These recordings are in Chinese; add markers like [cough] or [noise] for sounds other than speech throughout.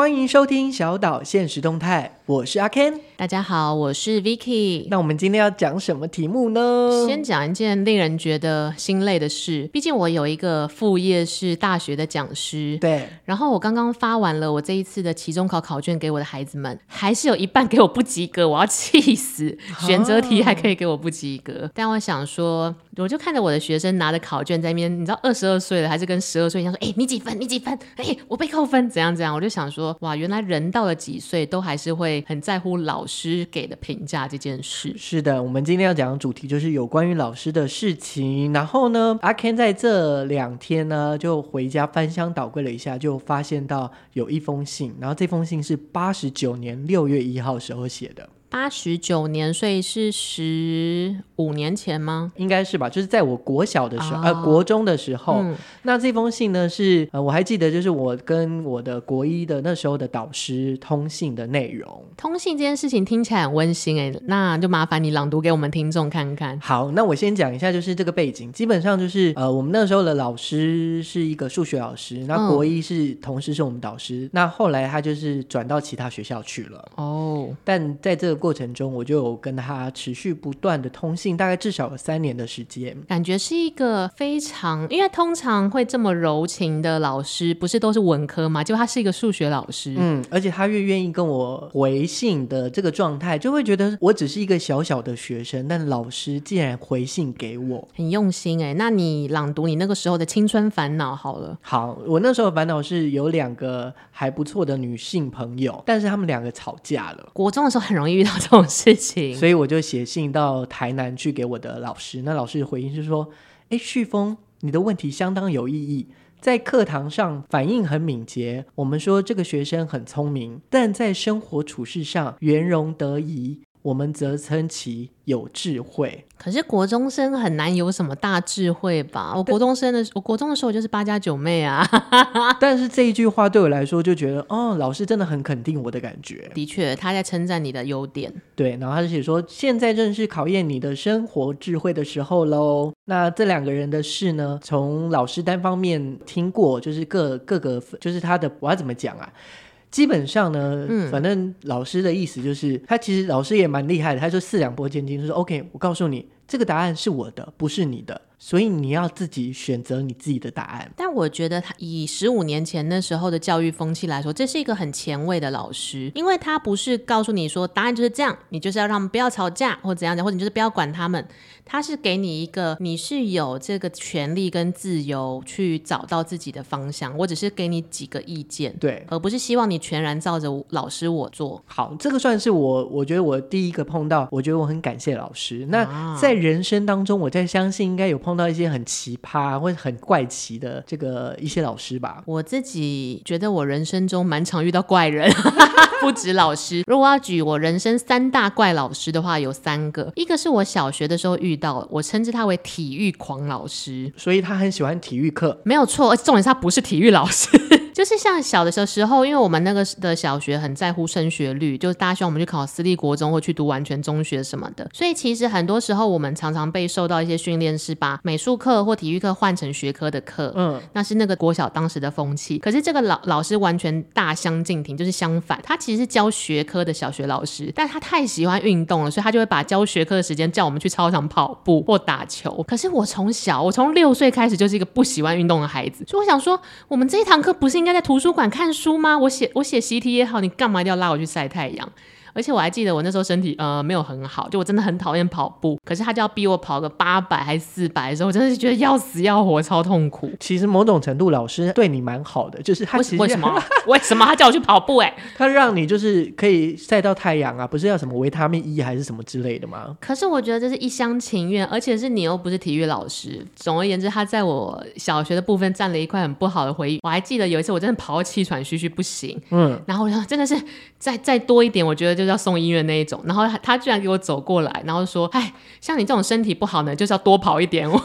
欢迎收听小岛现实动态，我是阿 Ken。大家好，我是 Vicky。那我们今天要讲什么题目呢？先讲一件令人觉得心累的事。毕竟我有一个副业是大学的讲师。对。然后我刚刚发完了我这一次的期中考考卷给我的孩子们，还是有一半给我不及格，我要气死！选择题还可以给我不及格。哦、但我想说，我就看着我的学生拿着考卷在那边，你知道，二十二岁了还是跟十二岁一样说：“哎，你几分？你几分？哎，我被扣分，怎样怎样？”我就想。说哇，原来人到了几岁都还是会很在乎老师给的评价这件事。是的，我们今天要讲的主题就是有关于老师的事情。然后呢，阿 Ken 在这两天呢就回家翻箱倒柜了一下，就发现到有一封信，然后这封信是八十九年六月一号时候写的。八十九年，所以是十五年前吗？应该是吧，就是在我国小的时候，哦、呃，国中的时候。嗯、那这封信呢，是呃，我还记得，就是我跟我的国一的那时候的导师通信的内容。通信这件事情听起来很温馨哎，那就麻烦你朗读给我们听众看看。好，那我先讲一下，就是这个背景，基本上就是呃，我们那时候的老师是一个数学老师，那国一是同时是我们导师，嗯、那后来他就是转到其他学校去了。哦，但在这个。过程中，我就有跟他持续不断的通信，大概至少有三年的时间。感觉是一个非常，因为通常会这么柔情的老师，不是都是文科吗？就他是一个数学老师，嗯，而且他越愿意跟我回信的这个状态，就会觉得我只是一个小小的学生，但老师竟然回信给我，很用心哎。那你朗读你那个时候的青春烦恼好了。好，我那时候的烦恼是有两个还不错的女性朋友，但是他们两个吵架了。国中的时候很容易遇到。这种事情，所以我就写信到台南去给我的老师。那老师的回应是说：“哎，旭峰，你的问题相当有意义，在课堂上反应很敏捷。我们说这个学生很聪明，但在生活处事上圆融得宜，我们则称其。”有智慧，可是国中生很难有什么大智慧吧？我国中生的，我国中的时候就是八家九妹啊。[laughs] 但是这一句话对我来说，就觉得哦，老师真的很肯定我的感觉。的确，他在称赞你的优点。对，然后他就写说，现在正是考验你的生活智慧的时候喽。那这两个人的事呢，从老师单方面听过，就是各各个，就是他的，我要怎么讲啊？基本上呢，嗯，反正老师的意思就是，他其实老师也蛮厉害的，他说四两拨千斤，就说 OK，我告诉你，这个答案是我的，不是你的。所以你要自己选择你自己的答案。但我觉得他以十五年前那时候的教育风气来说，这是一个很前卫的老师，因为他不是告诉你说答案就是这样，你就是要让他们不要吵架或怎样的，或者你就是不要管他们。他是给你一个你是有这个权利跟自由去找到自己的方向，我只是给你几个意见，对，而不是希望你全然照着老师我做。好，这个算是我我觉得我第一个碰到，我觉得我很感谢老师。那在人生当中，我在相信应该有碰。到一些很奇葩或者很怪奇的这个一些老师吧，我自己觉得我人生中蛮常遇到怪人，[laughs] 不止老师。如果要举我人生三大怪老师的话，有三个，一个是我小学的时候遇到，我称之他为体育狂老师，所以他很喜欢体育课，没有错，而且重点是他不是体育老师。就是像小的时候，因为我们那个的小学很在乎升学率，就是大家希望我们去考私立国中或去读完全中学什么的，所以其实很多时候我们常常被受到一些训练，是把美术课或体育课换成学科的课。嗯，那是那个国小当时的风气。可是这个老老师完全大相径庭，就是相反，他其实是教学科的小学老师，但他太喜欢运动了，所以他就会把教学科的时间叫我们去操场跑步或打球。可是我从小，我从六岁开始就是一个不喜欢运动的孩子，所以我想说，我们这一堂课不是应该在图书馆看书吗？我写我写习题也好，你干嘛一定要拉我去晒太阳？而且我还记得我那时候身体呃没有很好，就我真的很讨厌跑步。可是他就要逼我跑个八百还是四百的时候，我真的是觉得要死要活，超痛苦。其实某种程度老师对你蛮好的，就是他其实为什么 [laughs] 为什么他叫我去跑步、欸？哎，他让你就是可以晒到太阳啊，不是要什么维他命 E 还是什么之类的吗？可是我觉得这是一厢情愿，而且是你又不是体育老师。总而言之，他在我小学的部分占了一块很不好的回忆。我还记得有一次我真的跑到气喘吁吁不行，嗯，然后真的是再再多一点，我觉得就是要送医院那一种。然后他居然给我走过来，然后说：“哎，像你这种身体不好呢，就是要多跑一点。” [laughs] 我，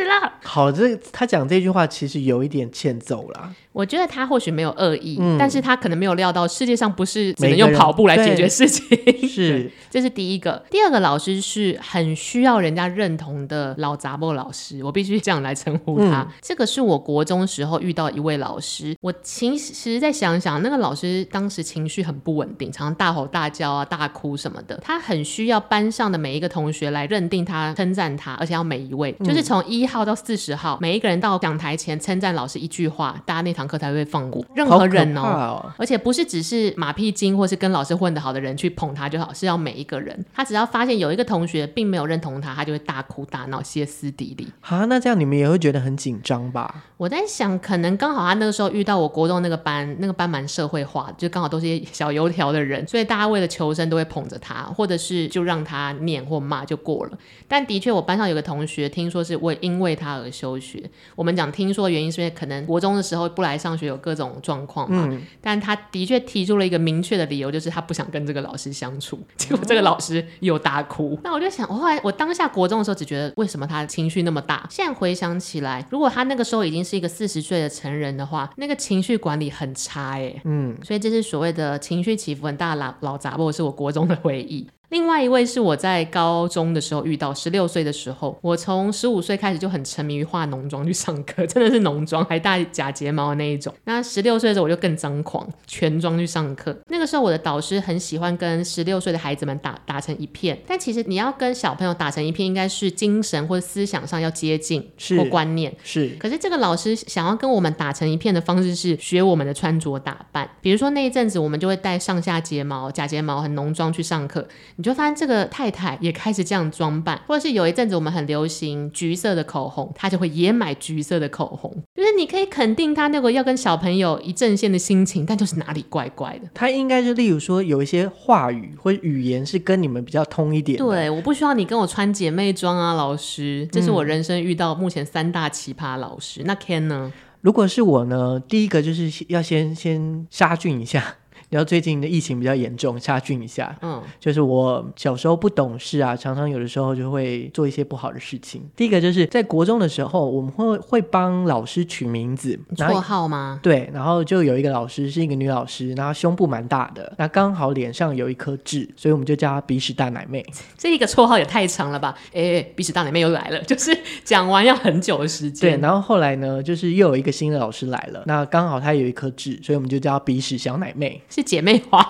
死了。好，这他讲这句话其实有一点欠揍啦。我觉得他或许没有恶意，嗯，但是他可能没有料到世界上不是只能用跑步来解决事情。[laughs] 是，这是第一个。第二个老师是很需要人家认同的老杂货老师，我必须这样来称呼他，嗯。这个是我国中时候遇到一位老师，我其实再想想，那个老师当时情绪很不稳定，常常大吼大叫啊、大哭什么的。他很需要班上的每一个同学来认定他、称赞他，而且要每一位，嗯、就是从一号到四十号，每一个人到讲台前称赞老师一句话，大家那堂课才会放过任何人哦，哦，而且不是只是马屁精或是跟老师混得好的人去捧他就好，是要每一个人。他只要发现有一个同学并没有认同他，他就会大哭大闹、歇斯底里。啊，那这样你们也会觉得很紧张吧？我在想，可能刚好他那个时候遇到我国中那个班，那个班蛮社会化的，就刚好都是些小油条的人，所以大家为了求生都会捧着他，或者是就让他念或骂就过了。但的确，我班上有个同学，听说是为因为他而休学。我们讲听说的原因，是因为可能国中的时候不来上学。有各种状况嘛、嗯，但他的确提出了一个明确的理由，就是他不想跟这个老师相处。结果这个老师又大哭。那我就想，我后来我当下国中的时候，只觉得为什么他情绪那么大？现在回想起来，如果他那个时候已经是一个四十岁的成人的话，那个情绪管理很差哎、欸。嗯，所以这是所谓的情绪起伏很大的老老杂货，是我国中的回忆。另外一位是我在高中的时候遇到，十六岁的时候，我从十五岁开始就很沉迷于化浓妆去上课，[laughs] 真的是浓妆还戴假睫毛的那一种。那十六岁的时候我就更张狂，全妆去上课。那个时候我的导师很喜欢跟十六岁的孩子们打打成一片，但其实你要跟小朋友打成一片，应该是精神或者思想上要接近或观念是。可是这个老师想要跟我们打成一片的方式是学我们的穿着打扮，比如说那一阵子我们就会戴上下睫毛、假睫毛很浓妆去上课。你就发现这个太太也开始这样装扮，或者是有一阵子我们很流行橘色的口红，她就会也买橘色的口红。就是你可以肯定她那个要跟小朋友一阵线的心情，但就是哪里怪怪的。她应该是例如说有一些话语或语言是跟你们比较通一点。对，我不需要你跟我穿姐妹装啊，老师。这是我人生遇到目前三大奇葩老师。嗯、那 Ken 呢？如果是我呢，第一个就是要先先杀菌一下。然后最近的疫情比较严重，杀菌一下。嗯，就是我小时候不懂事啊，常常有的时候就会做一些不好的事情。第一个就是在国中的时候，我们会会帮老师取名字，绰号吗？对，然后就有一个老师是一个女老师，然后胸部蛮大的，那刚好脸上有一颗痣，所以我们就叫她鼻屎大奶妹。这一个绰号也太长了吧？哎，鼻屎大奶妹又来了，就是讲完要很久的时间。对，然后后来呢，就是又有一个新的老师来了，那刚好她有一颗痣，所以我们就叫她鼻屎小奶妹。姐妹花。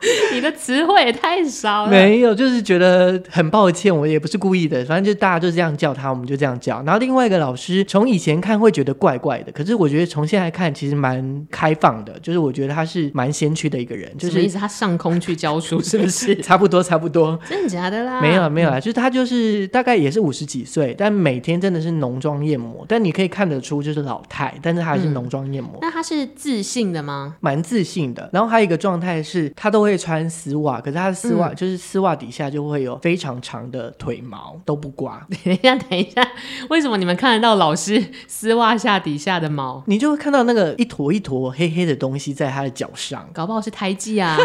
[laughs] 你的词汇也太少了。没有，就是觉得很抱歉，我也不是故意的，反正就大家就这样叫他，我们就这样叫。然后另外一个老师，从以前看会觉得怪怪的，可是我觉得从现在看其实蛮开放的，就是我觉得他是蛮先驱的一个人。就是什么意思？他上空去教书是不是？[laughs] 差不多，差不多。真的假的啦？没有，没有啊，就是他就是大概也是五十几岁，但每天真的是浓妆艳抹，但你可以看得出就是老态，但是他还是浓妆艳抹。嗯。那他是自信的吗？蛮自信的。然后还有一个状态是，他都会穿丝袜。可是他的丝袜、嗯、就是丝袜底下就会有非常长的腿毛，都不刮。等一下，等一下，为什么你们看得到老师丝袜下底下的毛？你就会看到那个一坨一坨黑黑的东西在他的脚上，搞不好是胎记啊。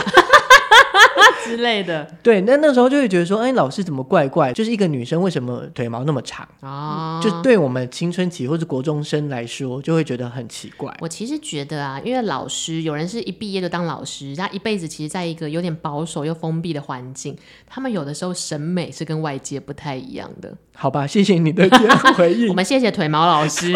之类的，对，那那时候就会觉得说，哎，老师怎么怪怪？就是一个女生为什么腿毛那么长啊？就对我们青春期或者国中生来说，就会觉得很奇怪。我其实觉得啊，因为老师有人是一毕业就当老师，他一辈子其实在一个有点保守又封闭的环境，他们有的时候审美是跟外界不太一样的。好吧，谢谢你的回应。我们谢谢腿毛老师。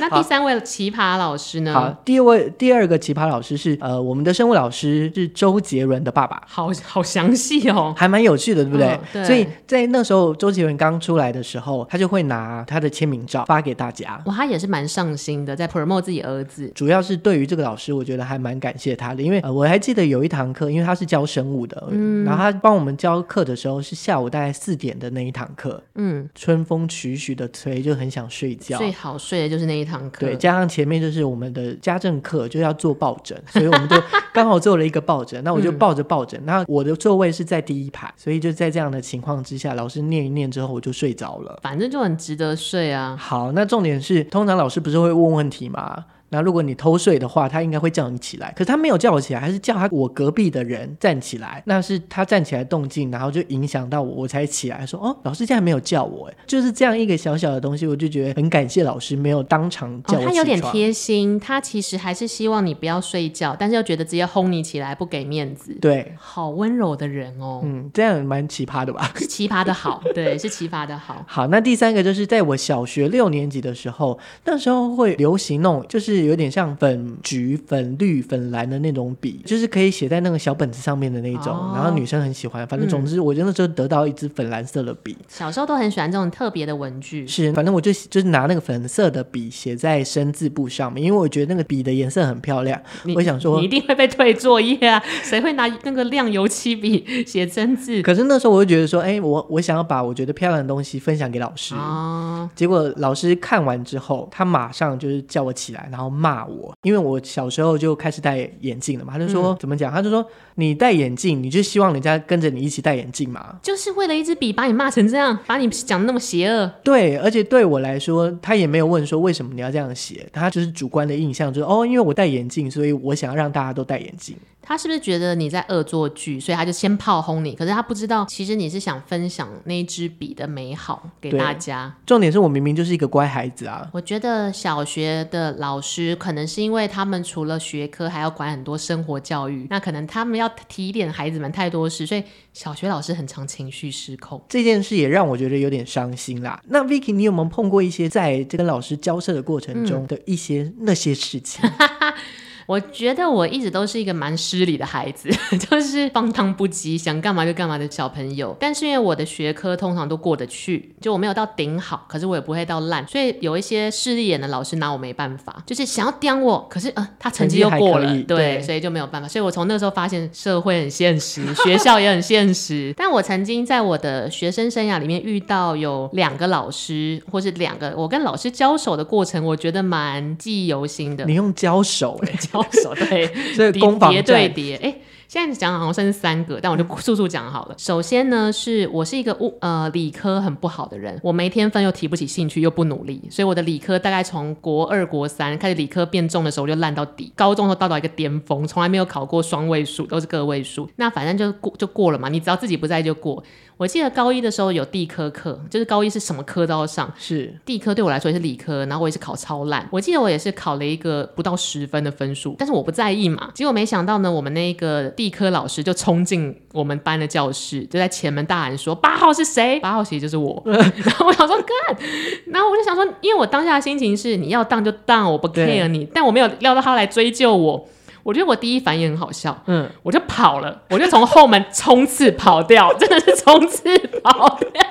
那第三位奇葩老师呢？好，第二位第二个奇葩老师是呃，我们的生物老师是周杰伦的爸爸。好好详细哦，还蛮有趣的，对不对？嗯、对。所以在那时候周杰伦刚出来的时候，他就会拿他的签名照发给大家。哇，他也是蛮上心的，在 promote 自己儿子。主要是对于这个老师，我觉得还蛮感谢他的，因为、呃、我还记得有一堂课，因为他是教生物的，嗯，然后他帮我们教课的时候是下午大概四点的那一堂课，嗯，春风徐徐的吹，就很想睡觉。最好睡的就是那一堂课，对，加上前面就是我们的家政课，就要做抱枕，所以我们就刚好做了一个抱枕。那我就抱着抱枕，那、嗯、我的座位是在第一排，所以就在这样的情况之下，老师念一念之后，我就睡着了。反正就很值得睡啊。好，那重点是，通常老师不是会问问题吗？那如果你偷睡的话，他应该会叫你起来。可是他没有叫我起来，还是叫他我隔壁的人站起来。那是他站起来动静，然后就影响到我，我才起来说：“哦，老师竟然没有叫我。”哎，就是这样一个小小的东西，我就觉得很感谢老师没有当场叫我。哦，他有点贴心，他其实还是希望你不要睡觉，但是又觉得直接轰你起来不给面子。对，好温柔的人哦。嗯，这样蛮奇葩的吧？是 [laughs] 奇葩的好，对，是奇葩的好。好，那第三个就是在我小学六年级的时候，那时候会流行那种，就是有点像粉橘、粉绿、粉蓝的那种笔，就是可以写在那个小本子上面的那种。哦、然后女生很喜欢，反正总之，我那时候得到一支粉蓝色的笔。小时候都很喜欢这种特别的文具。是，反正我就就是拿那个粉色的笔写在生字簿上面，因为我觉得那个笔的颜色很漂亮。我想说，你一定会被退作业啊！[laughs] 谁会拿那个亮油漆笔写生字？可是那时候我就觉得说，哎，我我想要把我觉得漂亮的东西分享给老师。哦、结果老师看完之后，他马上就是叫我起来，然后骂我，因为我小时候就开始戴眼镜了嘛。他就说、嗯、怎么讲？他就说你戴眼镜，你就希望人家跟着你一起戴眼镜嘛？就是为了一支笔把你骂成这样，把你讲的那么邪恶。对，而且对我来说，他也没有问说为什么你要这样写，他就是主观的印象，就是哦，因为我戴眼镜，所以我想要让大家都戴眼镜。他是不是觉得你在恶作剧，所以他就先炮轰你？可是他不知道，其实你是想分享那支笔的美好给大家。重点是我明明就是一个乖孩子啊！我觉得小学的老师可能是因为他们除了学科，还要管很多生活教育，那可能他们要提点孩子们太多事，所以小学老师很常情绪失控。这件事也让我觉得有点伤心啦。那 Vicky，你有没有碰过一些在这跟老师交涉的过程中的一些、嗯、那些事情？[laughs] 我觉得我一直都是一个蛮失礼的孩子，[laughs] 就是放荡不羁，想干嘛就干嘛的小朋友。但是因为我的学科通常都过得去，就我没有到顶好，可是我也不会到烂，所以有一些势利眼的老师拿我没办法，就是想要刁我，可是呃他成绩又过了，对，对，所以就没有办法。所以我从那时候发现社会很现实，[laughs] 学校也很现实。但我曾经在我的学生生涯里面遇到有两个老师，或是两个我跟老师交手的过程，我觉得蛮记忆犹新的。你用交手哎、欸。[laughs] 对，[laughs] 所以攻防叠对叠，哎、欸，现在讲好像剩三个，但我就速速讲好了。首先呢，是我是一个物呃理科很不好的人，我没天分又提不起兴趣又不努力，所以我的理科大概从国二国三开始理科变重的时候我就烂到底，高中都到达一个巅峰，从来没有考过双位数，都是个位数。那反正就过就过了嘛，你只要自己不在就过。我记得高一的时候有地科课，就是高一是什么科都要上。是地科对我来说也是理科，然后我也是考超烂。我记得我也是考了一个不到十分的分数，但是我不在意嘛。结果没想到呢，我们那个地科老师就冲进我们班的教室，就在前门大喊说：“八号是谁？”八号其实就是我。[laughs] 然后我想说干，然后我就想说，因为我当下的心情是你要当就当，我不 care 你，但我没有料到他来追究我。我觉得我第一反应很好笑，嗯，我就跑了，我就从后门冲刺跑掉，[laughs] 真的是冲刺跑掉，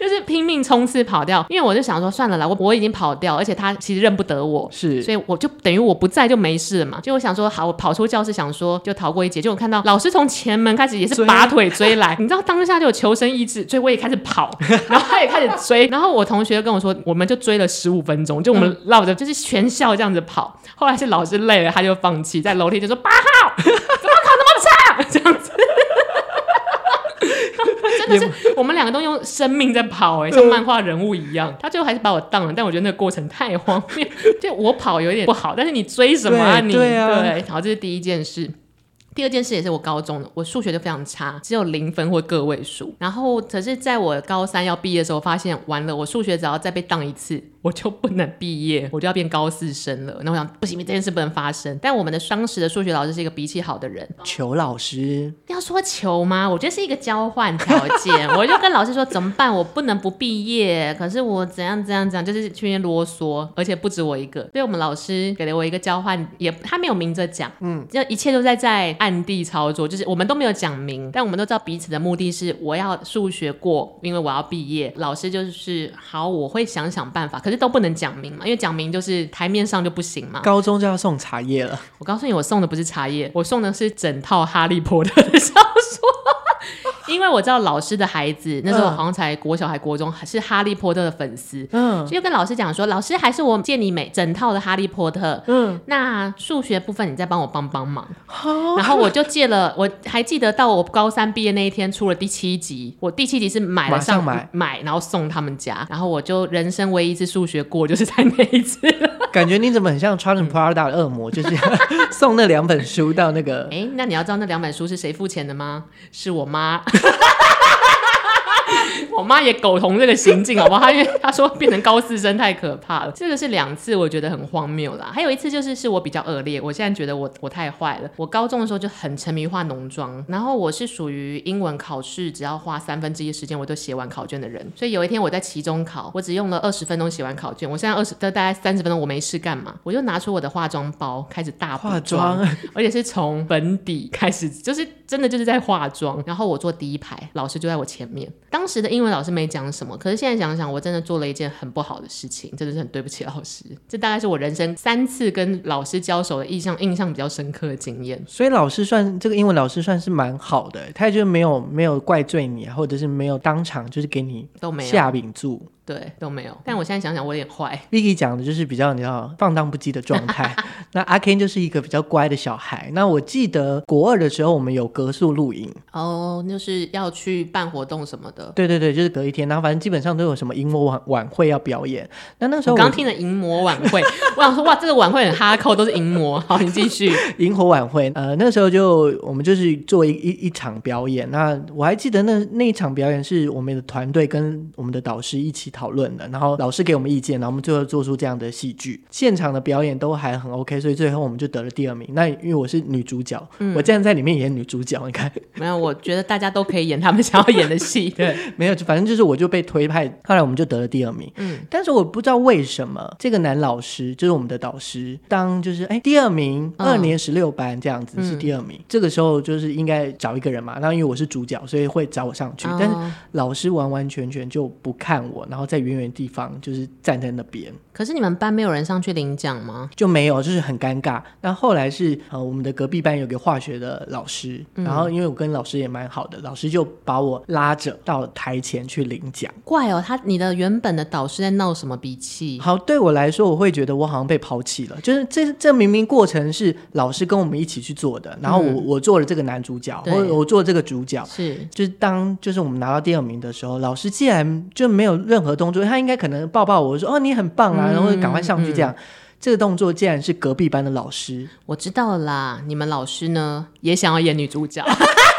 就是拼命冲刺跑掉，因为我就想说算了啦，我我已经跑掉，而且他其实认不得我，是，所以我就等于我不在就没事了嘛，就我想说好，我跑出教室想说就逃过一劫，就我看到老师从前门开始也是拔腿追来，追 [laughs] 你知道当下就有求生意志，所以我也开始跑，[laughs] 然后他也开始追，然后我同学跟我说，我们就追了十五分钟，就我们绕着就是全校这样子跑，后来是老师累了，他就放弃在。楼梯就说八号 [laughs] 怎么考那么差？这样子，[laughs] 真的是我们两个都用生命在跑哎、欸，像漫画人物一样。他最后还是把我当了，但我觉得那个过程太荒谬。[laughs] 就我跑有点不好，但是你追什么啊你？对啊，对，好，这是第一件事。第二件事也是我高中的，我数学就非常差，只有零分或个位数。然后可是在我高三要毕业的时候，发现完了，我数学只要再被当一次。我就不能毕业，[laughs] 我就要变高四生了。那我想不行，这件事不能发生。但我们的双十的数学老师是一个脾气好的人，求老师要说求吗？我觉得是一个交换条件。我就跟老师说怎么办？我不能不毕业，可是我怎样怎样怎样，就是去那边啰嗦，而且不止我一个。所以我们老师给了我一个交换，也他没有明着讲，嗯，就一切都在在暗地操作，就是我们都没有讲明，但我们都知道彼此的目的是我要数学过，因为我要毕业。老师就是好，我会想想办法，可是。都不能讲明嘛，因为讲明就是台面上就不行嘛。高中就要送茶叶了。我告诉你，我送的不是茶叶，我送的是整套《哈利波特》的小说。[laughs] 因为我知道老师的孩子那时候好像才国小还国中，还是哈利波特的粉丝，嗯，就跟老师讲说，老师还是我借你每整套的哈利波特，嗯，那数学部分你再帮我帮帮忙，然后我就借了，我还记得到我高三毕业那一天出了第七集，我第七集是买了上买。买，然后送他们家，然后我就人生唯一一次数学过就是在那一次。感觉你怎么很像穿着 Prada 的恶魔，就是 [laughs] 送那两本书到那个。哎，那你要知道那两本书是谁付钱的吗？是我妈。[laughs] 我妈也苟同这个行径，好不好？她因为她说变成高四生太可怕了。这个是两次，我觉得很荒谬啦。还有一次就是是我比较恶劣，我现在觉得我我太坏了。我高中的时候就很沉迷化浓妆，然后我是属于英文考试只要花三分之一时间我就写完考卷的人。所以有一天我在期中考，我只用了二十分钟写完考卷。我现在二十，大概三十分钟我没事干嘛，我就拿出我的化妆包开始大化妆，[laughs] 而且是从粉底开始，就是真的就是在化妆。然后我坐第一排，老师就在我前面。当时的英文老师没讲什么，可是现在想想，我真的做了一件很不好的事情，真的是很对不起老师。这大概是我人生三次跟老师交手的印象，印象比较深刻的经验。所以老师算这个英文老师算是蛮好的，他也就没有没有怪罪你啊，或者是没有当场就是给你都没有下秉注。对，都没有。但我现在想想，我有点坏。Vicky 讲的就是比较你知道放荡不羁的状态。[laughs] 那阿 Ken 就是一个比较乖的小孩。那我记得国二的时候，我们有隔宿露营。哦，就是要去办活动什么的。对对对，就是隔一天。然后反正基本上都有什么银模晚晚会要表演。那那时候我刚听了银模晚会，我想说哇，这个晚会很哈扣，都是银模。[laughs] 好，你继续。萤火晚会，呃，那个时候就我们就是做一一一场表演。那我还记得那那一场表演是我们的团队跟我们的导师一起。讨论的，然后老师给我们意见，然后我们最后做出这样的戏剧，现场的表演都还很 OK，所以最后我们就得了第二名。那因为我是女主角，嗯、我竟然在里面演女主角，你看没有？我觉得大家都可以演他们想要演的戏，[laughs] 对，没有，反正就是我就被推派，后来我们就得了第二名。嗯，但是我不知道为什么这个男老师就是我们的导师，当就是哎第二名，二年十六班这样子是第二名，嗯、这个时候就是应该找一个人嘛。那因为我是主角，所以会找我上去，哦、但是老师完完全全就不看我，然后。在远远地方，就是站在那边。可是你们班没有人上去领奖吗？就没有，就是很尴尬。那后来是呃，我们的隔壁班有个化学的老师，嗯、然后因为我跟老师也蛮好的，老师就把我拉着到台前去领奖。怪哦，他你的原本的导师在闹什么脾气？好，对我来说，我会觉得我好像被抛弃了。就是这这明明过程是老师跟我们一起去做的，然后我、嗯、我做了这个男主角，我对我做了这个主角，是就是当就是我们拿到第二名的时候，老师竟然就没有任何。动作，他应该可能抱抱我说：“哦，你很棒啊！”然后赶快上去这样。这个动作竟然是隔壁班的老师，我知道啦。你们老师呢也想要演女主角。[laughs] [laughs] [laughs]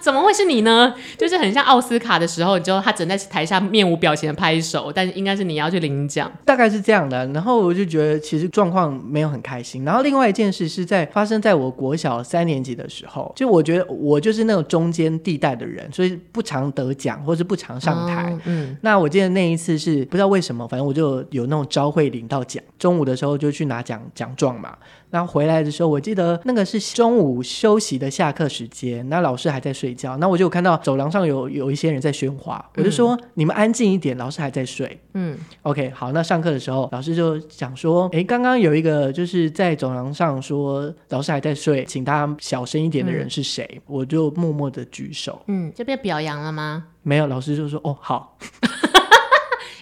怎么会呢？怎么会是你呢？就是很像奥斯卡的时候，你就他只能在台下面无表情的拍手，但是应该是你要去领奖，大概是这样的。然后我就觉得其实状况没有很开心。然后另外一件事是在发生在我国小三年级的时候，就我觉得我就是那种中间地带的人，所以不常得奖或是不常上台。哦、嗯，那我记得那一次是不知道为什么，反正我就有那种招会领到奖，中午的时候就去拿奖奖状嘛。然后回来的时候，我记得那个是中午休息的下课时间，那老师还在睡觉，那我就看到走廊上有有一些人在喧哗，我就说、嗯、你们安静一点，老师还在睡。嗯，OK，好，那上课的时候，老师就讲说，哎，刚刚有一个就是在走廊上说老师还在睡，请大家小声一点的人是谁？嗯、我就默默的举手。嗯，就被表扬了吗？没有，老师就说，哦，好。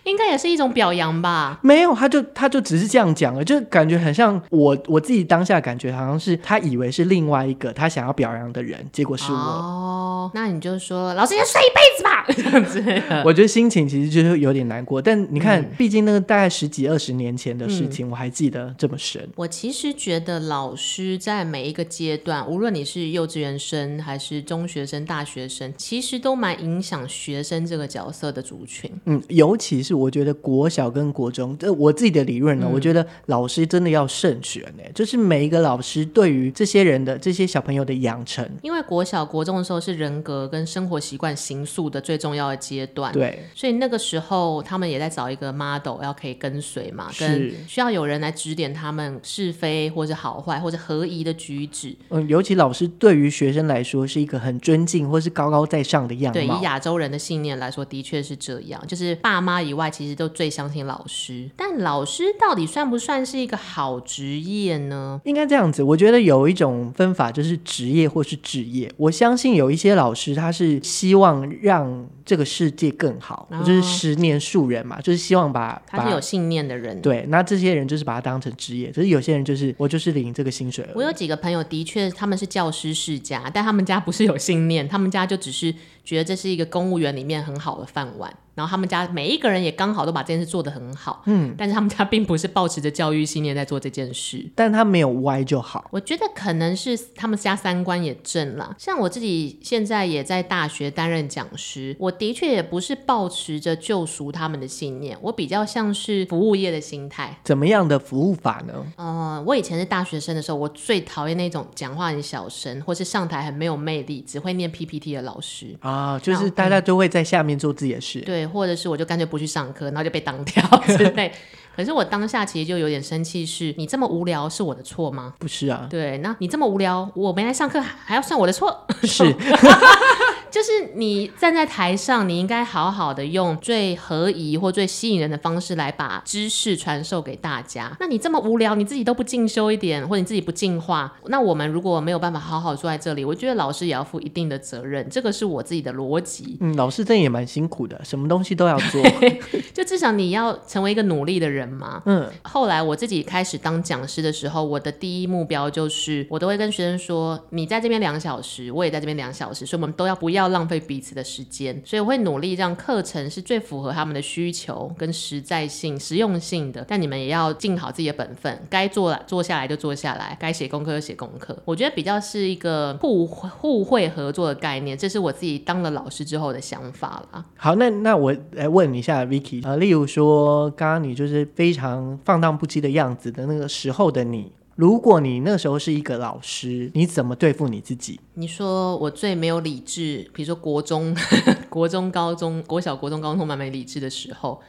应该也是一种表扬吧？没有，他就他就只是这样讲了，就感觉很像我我自己当下感觉好像是他以为是另外一个他想要表扬的人，结果是我。哦，那你就说老师要睡一辈子吧，[laughs] 这样子。[laughs] 我觉得心情其实就是有点难过，但你看，嗯、毕竟那个大概十几二十年前的事情，嗯、我还记得这么深。我其实觉得老师在每一个阶段，无论你是幼稚园生还是中学生、大学生，其实都蛮影响学生这个角色的族群。嗯，尤其是。我觉得国小跟国中，这我自己的理论呢。嗯、我觉得老师真的要慎选呢，就是每一个老师对于这些人的这些小朋友的养成，因为国小国中的时候是人格跟生活习惯形塑的最重要的阶段，对，所以那个时候他们也在找一个 model 要可以跟随嘛，是跟需要有人来指点他们是非或者好坏或者合宜的举止。嗯，尤其老师对于学生来说是一个很尊敬或是高高在上的样貌。对，以亚洲人的信念来说，的确是这样，就是爸妈以外。其实都最相信老师，但老师到底算不算是一个好职业呢？应该这样子，我觉得有一种分法就是职业或是职业。我相信有一些老师他是希望让这个世界更好，哦、就是十年树人嘛，就是希望把他是有信念的人。对，那这些人就是把他当成职业。可是有些人就是我就是领这个薪水。我有几个朋友的确他们是教师世家，但他们家不是有信念，他们家就只是觉得这是一个公务员里面很好的饭碗。然后他们家每一个人也刚好都把这件事做得很好，嗯，但是他们家并不是抱持着教育信念在做这件事，但他没有歪就好。我觉得可能是他们家三观也正了。像我自己现在也在大学担任讲师，我的确也不是抱持着救赎他们的信念，我比较像是服务业的心态。怎么样的服务法呢？呃，我以前是大学生的时候，我最讨厌那种讲话很小声，或是上台很没有魅力，只会念 PPT 的老师啊，就是大家都会在下面做自己的事，对。或者是我就干脆不去上课，然后就被当掉之类。[laughs] 可是我当下其实就有点生气，是你这么无聊是我的错吗？不是啊，对，那你这么无聊，我没来上课还要算我的错？是。[laughs] [laughs] 就是你站在台上，你应该好好的用最合宜或最吸引人的方式来把知识传授给大家。那你这么无聊，你自己都不进修一点，或者你自己不进化，那我们如果没有办法好好坐在这里，我觉得老师也要负一定的责任。这个是我自己的逻辑。嗯，老师真的也蛮辛苦的，什么东西都要做。[laughs] 就至少你要成为一个努力的人嘛。嗯。后来我自己开始当讲师的时候，我的第一目标就是，我都会跟学生说，你在这边两小时，我也在这边两小时，所以我们都要不要浪费彼此的时间，所以我会努力让课程是最符合他们的需求跟实在性、实用性的。但你们也要尽好自己的本分，该做做下来就做下来，该写功课就写功课。我觉得比较是一个互互惠合作的概念，这是我自己当了老师之后的想法啦。好，那那我来问一下 Vicky，呃，例如说刚刚你就是非常放荡不羁的样子的那个时候的你。如果你那时候是一个老师，你怎么对付你自己？你说我最没有理智，比如说国中、[laughs] 国中、高中、国小、国中、高中蛮没理智的时候。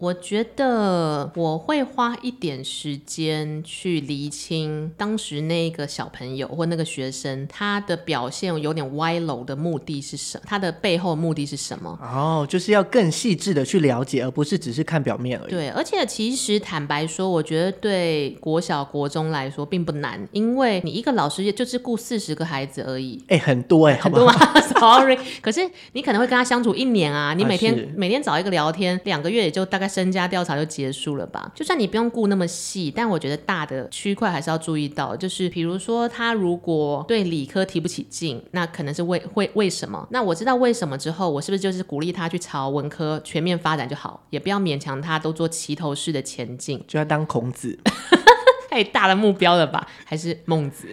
我觉得我会花一点时间去厘清当时那个小朋友或那个学生他的表现有点歪楼的目的是什么？他的背后目的是什么？哦，就是要更细致的去了解，而不是只是看表面而已。对，而且其实坦白说，我觉得对国小国中来说并不难，因为你一个老师也就是顾四十个孩子而已。哎，很多哎，[laughs] 很多吗？Sorry，可是你可能会跟他相处一年啊，你每天、啊、每天找一个聊天，两个月也就大概。身家调查就结束了吧？就算你不用顾那么细，但我觉得大的区块还是要注意到。就是比如说，他如果对理科提不起劲，那可能是为为为什么？那我知道为什么之后，我是不是就是鼓励他去朝文科全面发展就好？也不要勉强他都做齐头式的前进，就要当孔子，[laughs] 太大的目标了吧？还是孟子？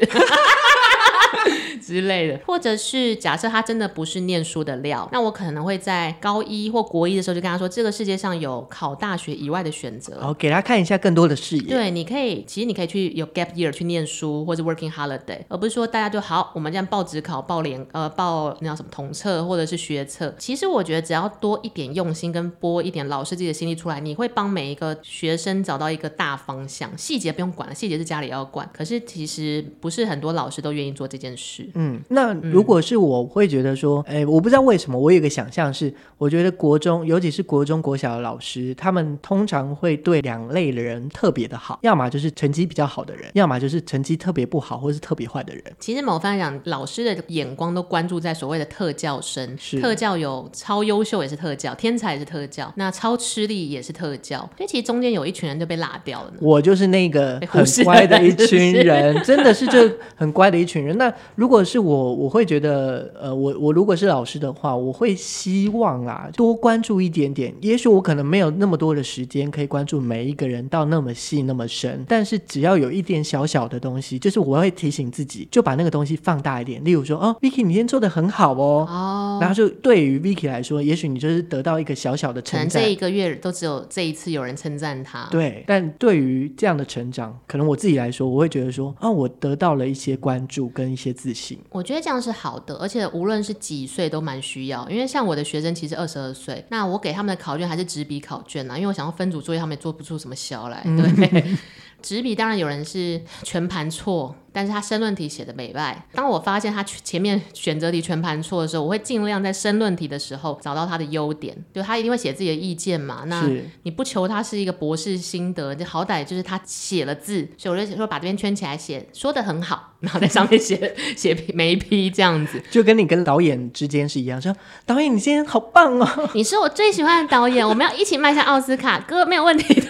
之类的，或者是假设他真的不是念书的料，那我可能会在高一或国一的时候就跟他说，这个世界上有考大学以外的选择，哦，给他看一下更多的视野。对，你可以，其实你可以去有 gap year 去念书，或者 working holiday，而不是说大家就好，我们这样报指考、报联呃报那叫什么统测或者是学测。其实我觉得只要多一点用心跟拨一点老师自己的心力出来，你会帮每一个学生找到一个大方向，细节不用管了，细节是家里要管。可是其实不是很多老师都愿意做这件事。嗯，那如果是我会觉得说，哎、嗯，我不知道为什么，我有一个想象是，我觉得国中，尤其是国中、国小的老师，他们通常会对两类的人特别的好，要么就是成绩比较好的人，要么就是成绩特别不好或是特别坏的人。其实某方面讲，老师的眼光都关注在所谓的特教生，是特教有超优秀也是特教，天才也是特教，那超吃力也是特教，所以其实中间有一群人就被落掉了。我就是那个很乖的一群人，真的是就很乖的一群人。那如果是我。我会觉得，呃，我我如果是老师的话，我会希望啊，多关注一点点。也许我可能没有那么多的时间可以关注每一个人到那么细那么深，但是只要有一点小小的东西，就是我会提醒自己，就把那个东西放大一点。例如说，哦，Vicky，你今天做的很好哦。哦。然后就对于 Vicky 来说，也许你就是得到一个小小的成长。可能这一个月都只有这一次有人称赞他。对。但对于这样的成长，可能我自己来说，我会觉得说，啊，我得到了一些关注跟一些自信。我觉得。这样是好的，而且无论是几岁都蛮需要。因为像我的学生其实二十二岁，那我给他们的考卷还是纸笔考卷啊，因为我想要分组作业，他们也做不出什么小来，对。嗯 [laughs] 纸笔当然有人是全盘错。但是他申论题写的美败。当我发现他前面选择题全盘错的时候，我会尽量在申论题的时候找到他的优点。就他一定会写自己的意见嘛，那你不求他是一个博士心得，就好歹就是他写了字，所以我就说把这边圈起来写，说的很好，[laughs] 然后在上面写 [laughs] 写眉批这样子，就跟你跟导演之间是一样，说导演你今天好棒哦，[laughs] 你是我最喜欢的导演，我们要一起迈向奥斯卡，哥没有问题的。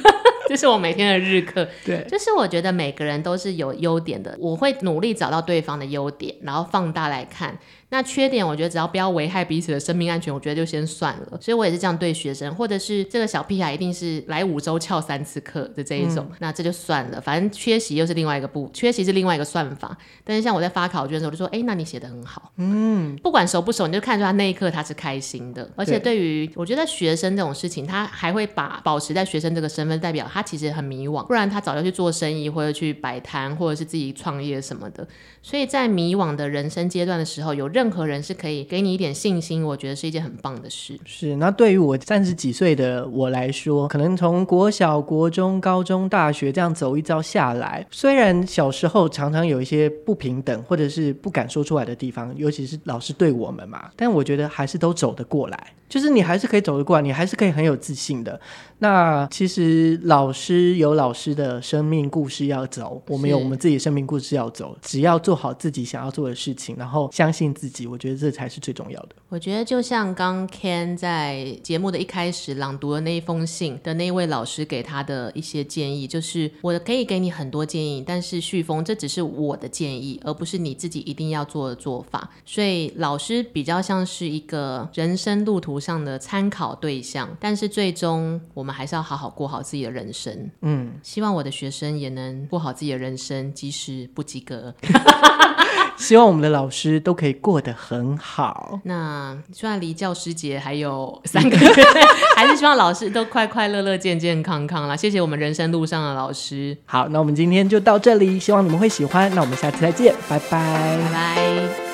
这是我每天的日课，对，就是我觉得每个人都是有优点的，我会努力找到对方的优点，然后放大来看。那缺点，我觉得只要不要危害彼此的生命安全，我觉得就先算了。所以我也是这样对学生，或者是这个小屁孩一定是来五周翘三次课的这一种，嗯、那这就算了。反正缺席又是另外一个不，缺席是另外一个算法。但是像我在发考卷的时候，我就说，哎，那你写的很好，嗯，不管熟不熟，你就看出他那一刻他是开心的。而且对于我觉得学生这种事情，他还会把保持在学生这个身份，代表他其实很迷惘，不然他早就去做生意或者去摆摊，或者是自己创业什么的。所以在迷惘的人生阶段的时候，有任何人是可以给你一点信心，我觉得是一件很棒的事。是，那对于我三十几岁的我来说，可能从国小、国中、高中、大学这样走一遭下来，虽然小时候常常有一些不平等或者是不敢说出来的地方，尤其是老师对我们嘛，但我觉得还是都走得过来。就是你还是可以走得过来，你还是可以很有自信的。那其实老师有老师的生命故事要走，我们有我们自己的生命故事要走。只要做好自己想要做的事情，然后相信自己，我觉得这才是最重要的。我觉得就像刚 Ken 在节目的一开始朗读的那一封信的那一位老师给他的一些建议，就是我可以给你很多建议，但是旭峰，这只是我的建议，而不是你自己一定要做的做法。所以老师比较像是一个人生路途上的参考对象，但是最终我们还是要好好过好自己的人生。嗯，希望我的学生也能过好自己的人生，即使不及格。[laughs] 希望我们的老师都可以过得很好。那虽然离教师节还有三个月，[laughs] 还是希望老师都快快乐乐、健健康康啦。谢谢我们人生路上的老师。好，那我们今天就到这里，希望你们会喜欢。那我们下次再见，拜拜，拜拜。